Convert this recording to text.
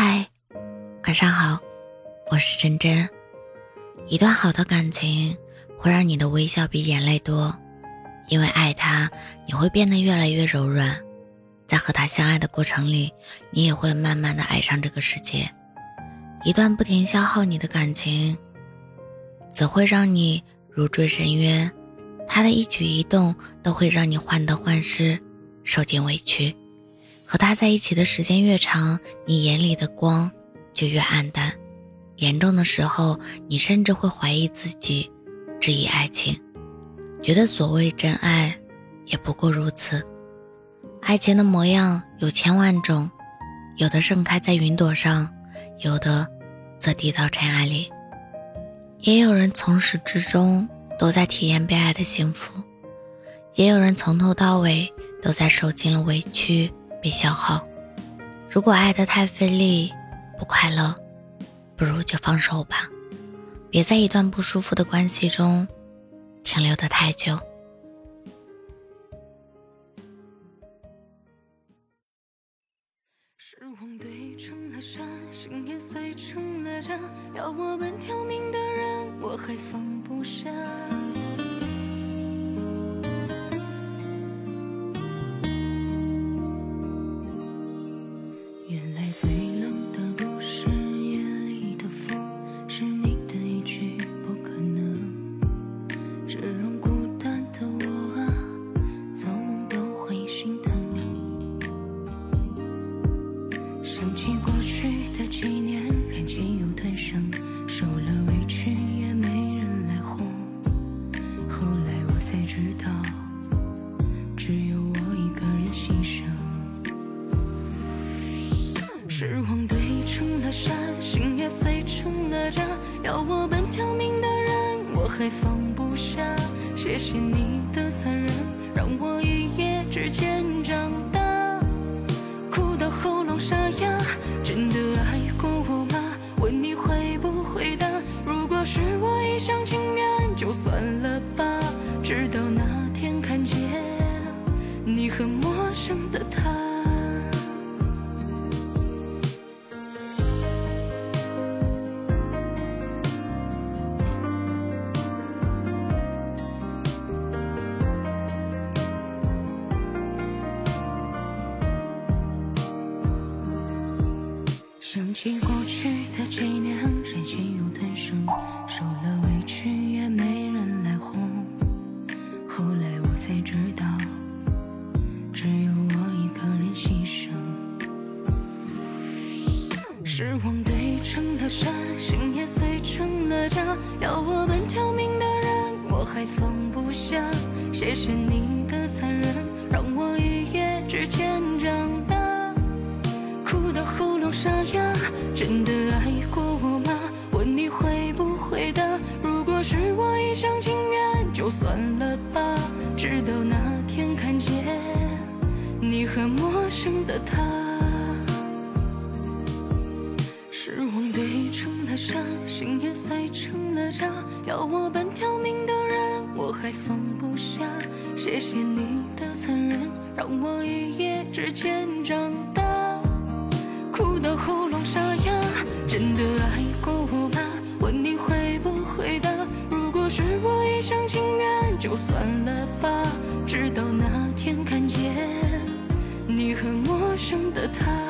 嗨，晚上好，我是真真。一段好的感情会让你的微笑比眼泪多，因为爱他，你会变得越来越柔软。在和他相爱的过程里，你也会慢慢的爱上这个世界。一段不停消耗你的感情，则会让你如坠深渊。他的一举一动都会让你患得患失，受尽委屈。和他在一起的时间越长，你眼里的光就越暗淡。严重的时候，你甚至会怀疑自己，质疑爱情，觉得所谓真爱也不过如此。爱情的模样有千万种，有的盛开在云朵上，有的则低到尘埃里。也有人从始至终都在体验被爱的幸福，也有人从头到尾都在受尽了委屈。被消耗。如果爱得太费力，不快乐，不如就放手吧，别在一段不舒服的关系中停留的太久。时光堆成了山，心也碎成了渣，要我们挑明的人，我还放想起过去的几年忍气又吞声受了委屈也没人来哄。后来我才知道只有我一个人牺牲。时光堆成了山心也碎成了渣。要我半条命的人我还放不下。谢谢你的残忍让我一夜之间长大。起过去的几年，任性又吞声，受了委屈也没人来哄。后来我才知道，只有我一个人牺牲。失望堆成了山，心也碎成了渣。要我半条命的人，我还放不下。谢谢你会不会答？如果是我一厢情愿，就算了吧。直到那天看见你和陌生的他，失望堆成了山，心也碎成了渣。要我半条命的人，我还放不下。谢谢你的残忍，让我一夜之间长是我一厢情愿，就算了吧。直到那天看见你和陌生的他，